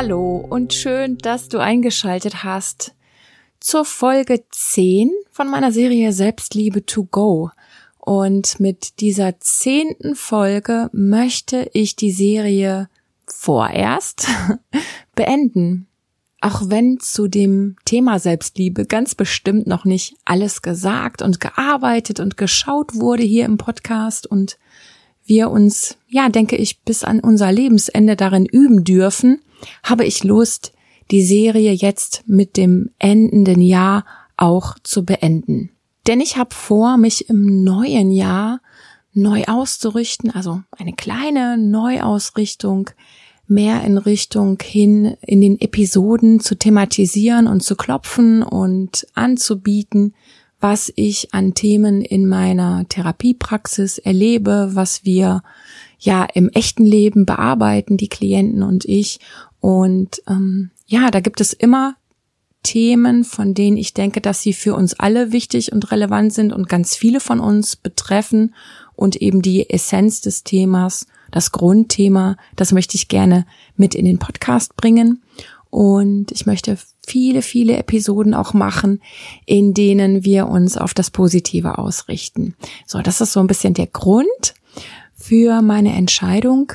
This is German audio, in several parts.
Hallo und schön, dass du eingeschaltet hast zur Folge 10 von meiner Serie Selbstliebe to go. Und mit dieser zehnten Folge möchte ich die Serie vorerst beenden. Auch wenn zu dem Thema Selbstliebe ganz bestimmt noch nicht alles gesagt und gearbeitet und geschaut wurde hier im Podcast und wir uns, ja, denke ich, bis an unser Lebensende darin üben dürfen, habe ich Lust, die Serie jetzt mit dem endenden Jahr auch zu beenden. Denn ich habe vor, mich im neuen Jahr neu auszurichten, also eine kleine Neuausrichtung, mehr in Richtung hin in den Episoden zu thematisieren und zu klopfen und anzubieten, was ich an Themen in meiner Therapiepraxis erlebe, was wir ja im echten Leben bearbeiten, die Klienten und ich. Und ähm, ja, da gibt es immer Themen, von denen ich denke, dass sie für uns alle wichtig und relevant sind und ganz viele von uns betreffen und eben die Essenz des Themas, das Grundthema, das möchte ich gerne mit in den Podcast bringen. Und ich möchte viele, viele Episoden auch machen, in denen wir uns auf das Positive ausrichten. So, das ist so ein bisschen der Grund für meine Entscheidung.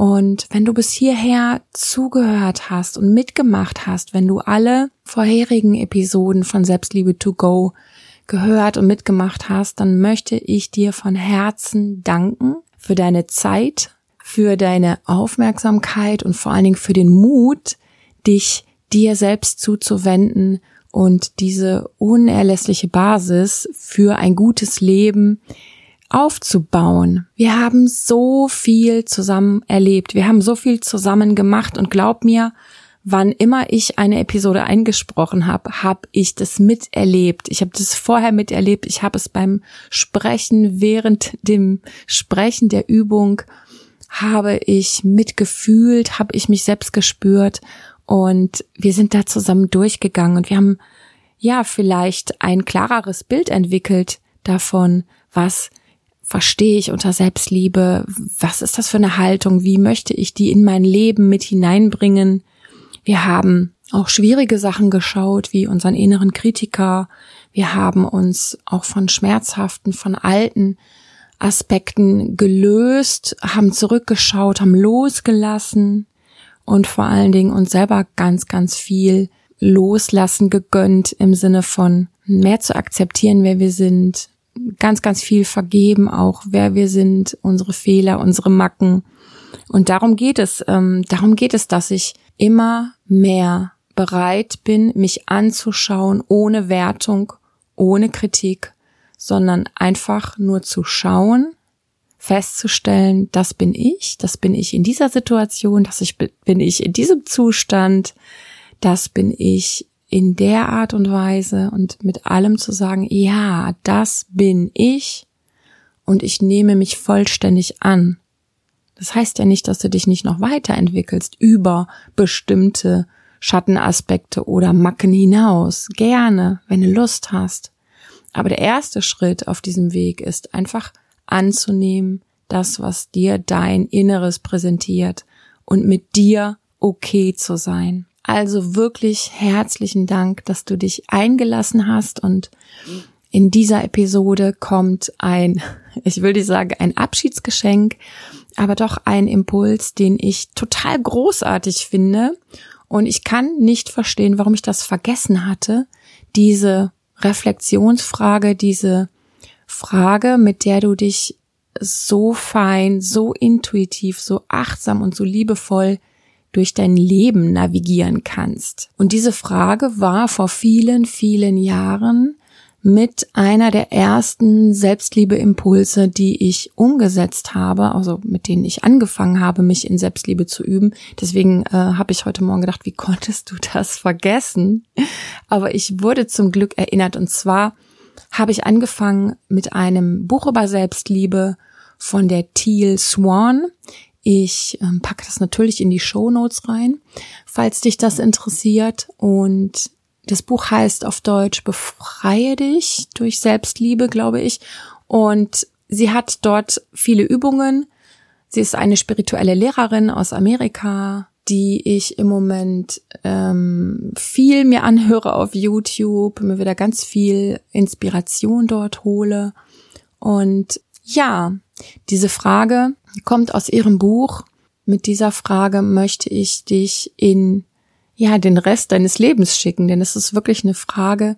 Und wenn du bis hierher zugehört hast und mitgemacht hast, wenn du alle vorherigen Episoden von Selbstliebe to go gehört und mitgemacht hast, dann möchte ich dir von Herzen danken für deine Zeit, für deine Aufmerksamkeit und vor allen Dingen für den Mut, dich dir selbst zuzuwenden und diese unerlässliche Basis für ein gutes Leben aufzubauen. Wir haben so viel zusammen erlebt. Wir haben so viel zusammen gemacht und glaub mir, wann immer ich eine Episode eingesprochen habe, habe ich das miterlebt. Ich habe das vorher miterlebt. Ich habe es beim Sprechen während dem Sprechen der Übung habe ich mitgefühlt, habe ich mich selbst gespürt und wir sind da zusammen durchgegangen und wir haben ja vielleicht ein klareres Bild entwickelt davon, was verstehe ich unter Selbstliebe, was ist das für eine Haltung, wie möchte ich die in mein Leben mit hineinbringen. Wir haben auch schwierige Sachen geschaut, wie unseren inneren Kritiker. Wir haben uns auch von schmerzhaften, von alten Aspekten gelöst, haben zurückgeschaut, haben losgelassen und vor allen Dingen uns selber ganz, ganz viel loslassen gegönnt im Sinne von mehr zu akzeptieren, wer wir sind, ganz, ganz viel vergeben, auch wer wir sind, unsere Fehler, unsere Macken. Und darum geht es, ähm, darum geht es, dass ich immer mehr bereit bin, mich anzuschauen, ohne Wertung, ohne Kritik, sondern einfach nur zu schauen, festzustellen, das bin ich, das bin ich in dieser Situation, das ich, bin ich in diesem Zustand, das bin ich in der Art und Weise und mit allem zu sagen, ja, das bin ich und ich nehme mich vollständig an. Das heißt ja nicht, dass du dich nicht noch weiterentwickelst über bestimmte Schattenaspekte oder Macken hinaus. Gerne, wenn du Lust hast. Aber der erste Schritt auf diesem Weg ist einfach anzunehmen, das, was dir dein Inneres präsentiert und mit dir okay zu sein. Also wirklich herzlichen Dank, dass du dich eingelassen hast und in dieser Episode kommt ein, ich will nicht sagen ein Abschiedsgeschenk, aber doch ein Impuls, den ich total großartig finde. Und ich kann nicht verstehen, warum ich das vergessen hatte, diese Reflexionsfrage, diese Frage, mit der du dich so fein, so intuitiv, so achtsam und so liebevoll durch dein Leben navigieren kannst. Und diese Frage war vor vielen, vielen Jahren mit einer der ersten Selbstliebeimpulse, die ich umgesetzt habe, also mit denen ich angefangen habe, mich in Selbstliebe zu üben. Deswegen äh, habe ich heute Morgen gedacht, wie konntest du das vergessen? Aber ich wurde zum Glück erinnert und zwar habe ich angefangen mit einem Buch über Selbstliebe von der Teal Swan. Ich ähm, packe das natürlich in die Show Notes rein, falls dich das interessiert. Und das Buch heißt auf Deutsch Befreie dich durch Selbstliebe, glaube ich. Und sie hat dort viele Übungen. Sie ist eine spirituelle Lehrerin aus Amerika, die ich im Moment ähm, viel mir anhöre auf YouTube, mir wieder ganz viel Inspiration dort hole. Und ja, diese Frage kommt aus ihrem Buch. Mit dieser Frage möchte ich dich in ja den Rest deines Lebens schicken, denn es ist wirklich eine Frage,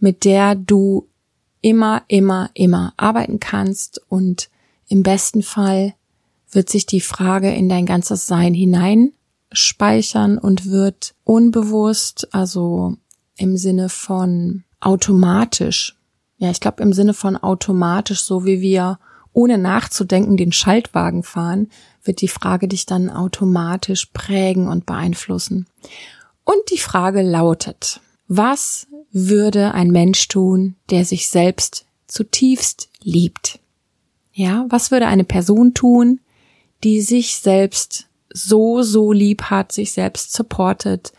mit der du immer, immer, immer arbeiten kannst und im besten Fall wird sich die Frage in dein ganzes Sein hinein speichern und wird unbewusst, also im Sinne von automatisch, ja, ich glaube im Sinne von automatisch, so wie wir ohne nachzudenken den Schaltwagen fahren, wird die Frage dich dann automatisch prägen und beeinflussen. Und die Frage lautet, was würde ein Mensch tun, der sich selbst zutiefst liebt? Ja, was würde eine Person tun, die sich selbst so, so lieb hat, sich selbst supportet,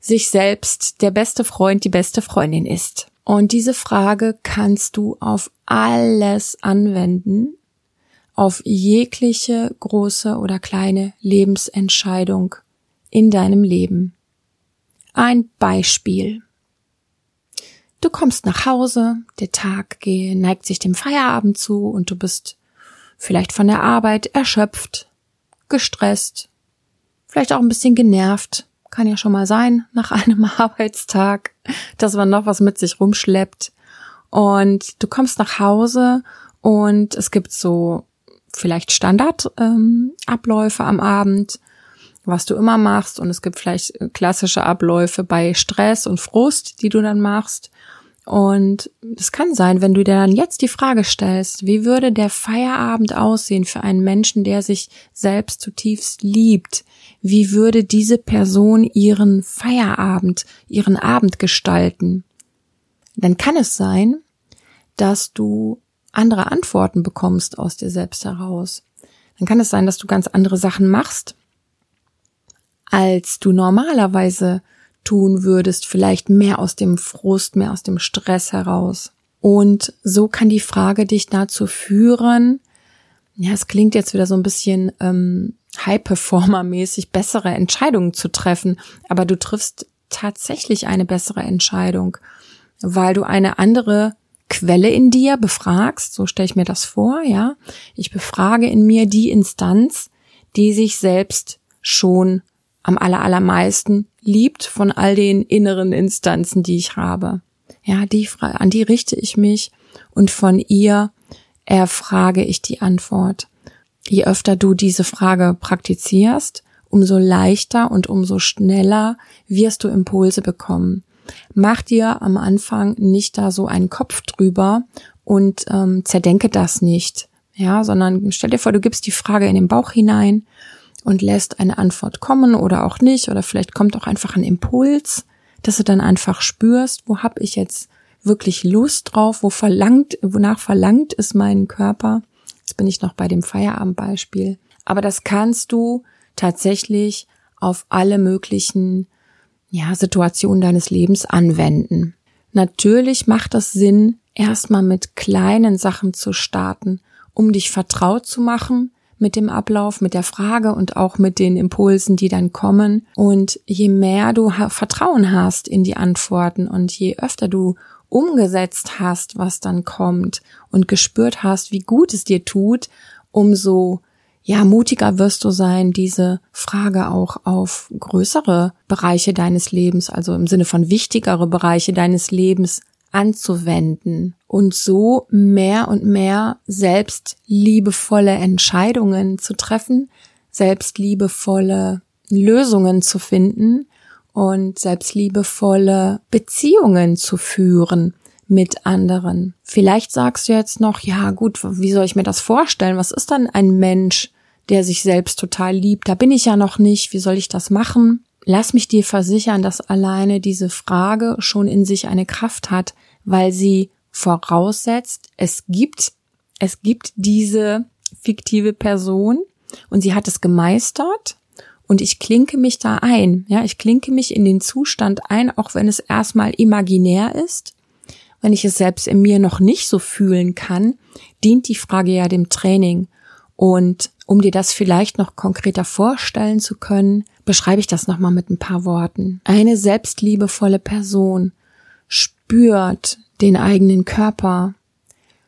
sich selbst der beste Freund, die beste Freundin ist. Und diese Frage kannst du auf alles anwenden, auf jegliche große oder kleine Lebensentscheidung in deinem Leben. Ein Beispiel. Du kommst nach Hause, der Tag neigt sich dem Feierabend zu und du bist vielleicht von der Arbeit erschöpft, gestresst, vielleicht auch ein bisschen genervt. Kann ja schon mal sein nach einem Arbeitstag, dass man noch was mit sich rumschleppt. Und du kommst nach Hause und es gibt so vielleicht Standardabläufe ähm, am Abend, was du immer machst. Und es gibt vielleicht klassische Abläufe bei Stress und Frust, die du dann machst. Und es kann sein, wenn du dir dann jetzt die Frage stellst, wie würde der Feierabend aussehen für einen Menschen, der sich selbst zutiefst liebt? Wie würde diese Person ihren Feierabend, ihren Abend gestalten? Dann kann es sein, dass du andere Antworten bekommst aus dir selbst heraus. Dann kann es sein, dass du ganz andere Sachen machst, als du normalerweise tun würdest, vielleicht mehr aus dem Frust, mehr aus dem Stress heraus. Und so kann die Frage dich dazu führen, ja, es klingt jetzt wieder so ein bisschen ähm, High-Performer-mäßig, bessere Entscheidungen zu treffen, aber du triffst tatsächlich eine bessere Entscheidung, weil du eine andere Quelle in dir befragst, so stelle ich mir das vor, ja. Ich befrage in mir die Instanz, die sich selbst schon am allermeisten liebt von all den inneren Instanzen, die ich habe. Ja, die, an die richte ich mich und von ihr erfrage ich die Antwort. Je öfter du diese Frage praktizierst, umso leichter und umso schneller wirst du Impulse bekommen. Mach dir am Anfang nicht da so einen Kopf drüber und ähm, zerdenke das nicht, ja, sondern stell dir vor, du gibst die Frage in den Bauch hinein und lässt eine Antwort kommen oder auch nicht oder vielleicht kommt auch einfach ein Impuls, dass du dann einfach spürst, wo habe ich jetzt wirklich Lust drauf, wo verlangt, wonach verlangt es meinen Körper. Jetzt bin ich noch bei dem Feierabendbeispiel. Aber das kannst du tatsächlich auf alle möglichen ja, Situationen deines Lebens anwenden. Natürlich macht es Sinn, erstmal mit kleinen Sachen zu starten, um dich vertraut zu machen mit dem Ablauf, mit der Frage und auch mit den Impulsen, die dann kommen. Und je mehr du Vertrauen hast in die Antworten und je öfter du umgesetzt hast, was dann kommt und gespürt hast, wie gut es dir tut, umso ja, mutiger wirst du sein, diese Frage auch auf größere Bereiche deines Lebens, also im Sinne von wichtigere Bereiche deines Lebens anzuwenden und so mehr und mehr selbstliebevolle Entscheidungen zu treffen, selbstliebevolle Lösungen zu finden und selbstliebevolle Beziehungen zu führen mit anderen. Vielleicht sagst du jetzt noch, ja gut, wie soll ich mir das vorstellen? Was ist dann ein Mensch, der sich selbst total liebt? Da bin ich ja noch nicht. Wie soll ich das machen? Lass mich dir versichern, dass alleine diese Frage schon in sich eine Kraft hat, weil sie voraussetzt, es gibt, es gibt diese fiktive Person und sie hat es gemeistert und ich klinke mich da ein. Ja, ich klinke mich in den Zustand ein, auch wenn es erstmal imaginär ist. Wenn ich es selbst in mir noch nicht so fühlen kann, dient die Frage ja dem Training. Und um dir das vielleicht noch konkreter vorstellen zu können, beschreibe ich das nochmal mit ein paar Worten. Eine selbstliebevolle Person spürt den eigenen Körper,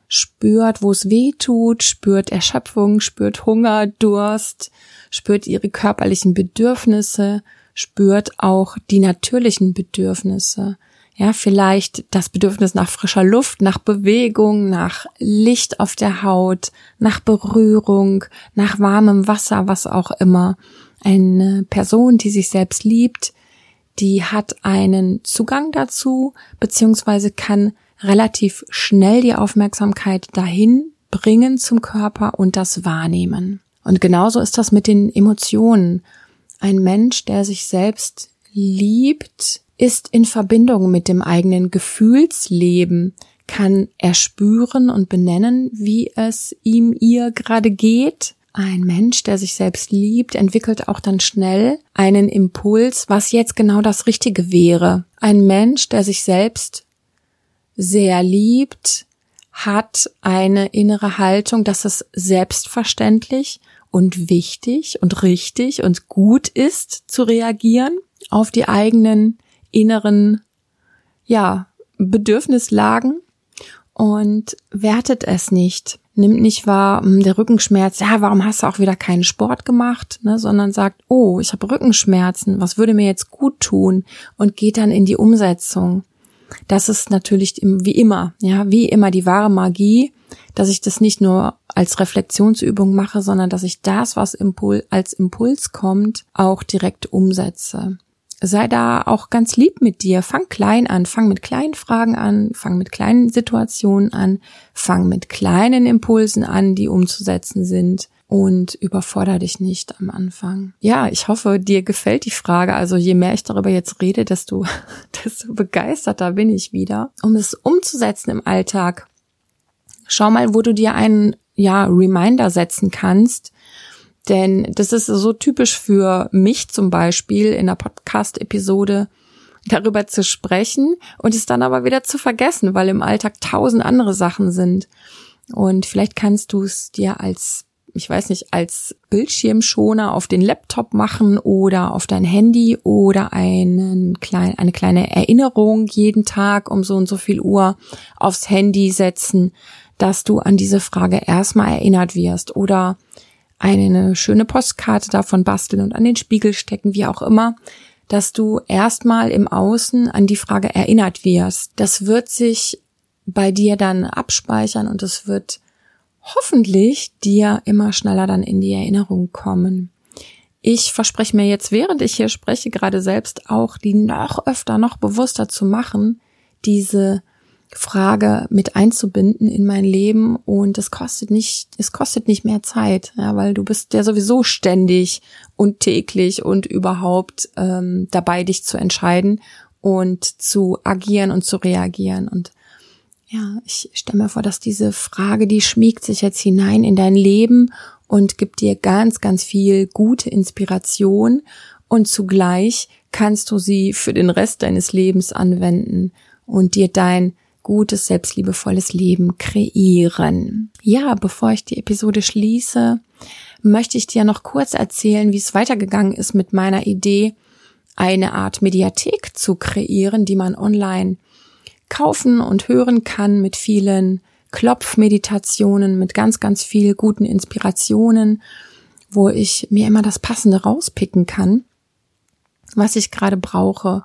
spürt, wo es weh tut, spürt Erschöpfung, spürt Hunger, Durst, spürt ihre körperlichen Bedürfnisse, spürt auch die natürlichen Bedürfnisse. Ja, vielleicht das Bedürfnis nach frischer Luft, nach Bewegung, nach Licht auf der Haut, nach Berührung, nach warmem Wasser, was auch immer. Eine Person, die sich selbst liebt, die hat einen Zugang dazu, beziehungsweise kann relativ schnell die Aufmerksamkeit dahin bringen zum Körper und das wahrnehmen. Und genauso ist das mit den Emotionen. Ein Mensch, der sich selbst liebt, ist in Verbindung mit dem eigenen Gefühlsleben, kann erspüren und benennen, wie es ihm ihr gerade geht. Ein Mensch, der sich selbst liebt, entwickelt auch dann schnell einen Impuls, was jetzt genau das Richtige wäre. Ein Mensch, der sich selbst sehr liebt, hat eine innere Haltung, dass es selbstverständlich und wichtig und richtig und gut ist zu reagieren auf die eigenen inneren, ja, Bedürfnislagen und wertet es nicht. Nimmt nicht wahr, hm, der Rückenschmerz, ja, warum hast du auch wieder keinen Sport gemacht, ne, sondern sagt, oh, ich habe Rückenschmerzen, was würde mir jetzt gut tun und geht dann in die Umsetzung. Das ist natürlich wie immer, ja, wie immer die wahre Magie, dass ich das nicht nur als Reflexionsübung mache, sondern dass ich das, was Impul als Impuls kommt, auch direkt umsetze sei da auch ganz lieb mit dir. Fang klein an, fang mit kleinen Fragen an, fang mit kleinen Situationen an, fang mit kleinen Impulsen an, die umzusetzen sind und überforder dich nicht am Anfang. Ja, ich hoffe, dir gefällt die Frage. Also je mehr ich darüber jetzt rede, desto, desto begeisterter bin ich wieder. Um es umzusetzen im Alltag, schau mal, wo du dir einen, ja, Reminder setzen kannst, denn das ist so typisch für mich zum Beispiel in der Podcast-Episode darüber zu sprechen und es dann aber wieder zu vergessen, weil im Alltag tausend andere Sachen sind. Und vielleicht kannst du es dir als, ich weiß nicht, als Bildschirmschoner auf den Laptop machen oder auf dein Handy oder einen klein, eine kleine Erinnerung jeden Tag um so und so viel Uhr aufs Handy setzen, dass du an diese Frage erstmal erinnert wirst oder eine schöne Postkarte davon basteln und an den Spiegel stecken, wie auch immer, dass du erstmal im Außen an die Frage erinnert wirst. Das wird sich bei dir dann abspeichern und es wird hoffentlich dir immer schneller dann in die Erinnerung kommen. Ich verspreche mir jetzt, während ich hier spreche, gerade selbst auch, die noch öfter, noch bewusster zu machen, diese Frage mit einzubinden in mein Leben und es kostet nicht, es kostet nicht mehr Zeit, ja, weil du bist ja sowieso ständig und täglich und überhaupt ähm, dabei, dich zu entscheiden und zu agieren und zu reagieren. Und ja, ich stelle mir vor, dass diese Frage, die schmiegt sich jetzt hinein in dein Leben und gibt dir ganz, ganz viel gute Inspiration. Und zugleich kannst du sie für den Rest deines Lebens anwenden und dir dein gutes, selbstliebevolles Leben kreieren. Ja, bevor ich die Episode schließe, möchte ich dir noch kurz erzählen, wie es weitergegangen ist mit meiner Idee, eine Art Mediathek zu kreieren, die man online kaufen und hören kann mit vielen Klopfmeditationen, mit ganz, ganz viel guten Inspirationen, wo ich mir immer das Passende rauspicken kann, was ich gerade brauche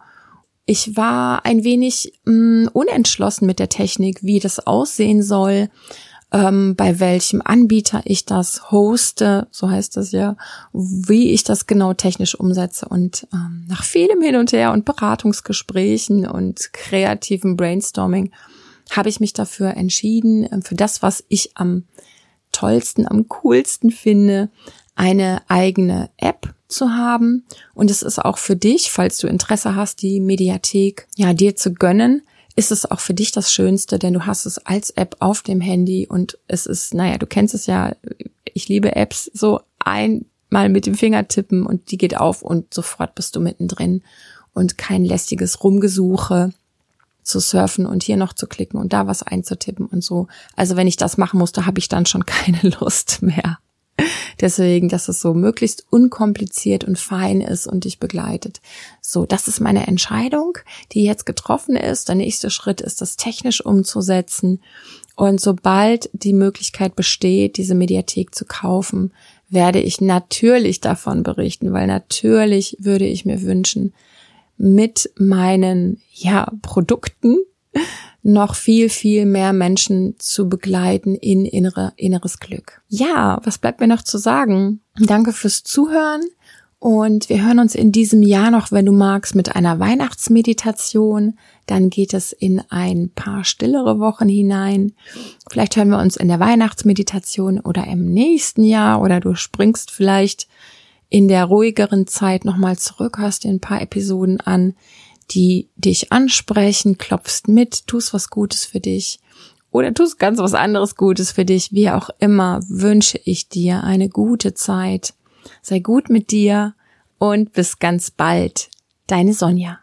ich war ein wenig mh, mm, unentschlossen mit der Technik, wie das aussehen soll, ähm, bei welchem Anbieter ich das hoste, so heißt das ja, wie ich das genau technisch umsetze. Und ähm, nach vielem Hin und Her und Beratungsgesprächen und kreativem Brainstorming habe ich mich dafür entschieden, äh, für das, was ich am tollsten, am coolsten finde, eine eigene App zu haben. Und es ist auch für dich, falls du Interesse hast, die Mediathek ja dir zu gönnen, ist es auch für dich das Schönste, denn du hast es als App auf dem Handy und es ist, naja, du kennst es ja, ich liebe Apps, so einmal mit dem Finger tippen und die geht auf und sofort bist du mittendrin und kein lästiges Rumgesuche zu surfen und hier noch zu klicken und da was einzutippen und so. Also wenn ich das machen musste, habe ich dann schon keine Lust mehr. Deswegen, dass es so möglichst unkompliziert und fein ist und dich begleitet. So, das ist meine Entscheidung, die jetzt getroffen ist. Der nächste Schritt ist, das technisch umzusetzen. Und sobald die Möglichkeit besteht, diese Mediathek zu kaufen, werde ich natürlich davon berichten, weil natürlich würde ich mir wünschen, mit meinen, ja, Produkten noch viel, viel mehr Menschen zu begleiten in innere, inneres Glück. Ja, was bleibt mir noch zu sagen? Danke fürs Zuhören. Und wir hören uns in diesem Jahr noch, wenn du magst, mit einer Weihnachtsmeditation. Dann geht es in ein paar stillere Wochen hinein. Vielleicht hören wir uns in der Weihnachtsmeditation oder im nächsten Jahr oder du springst vielleicht in der ruhigeren Zeit nochmal zurück, hörst dir ein paar Episoden an, die dich ansprechen, klopfst mit, tust was Gutes für dich oder tust ganz was anderes Gutes für dich. Wie auch immer wünsche ich dir eine gute Zeit. Sei gut mit dir und bis ganz bald. Deine Sonja.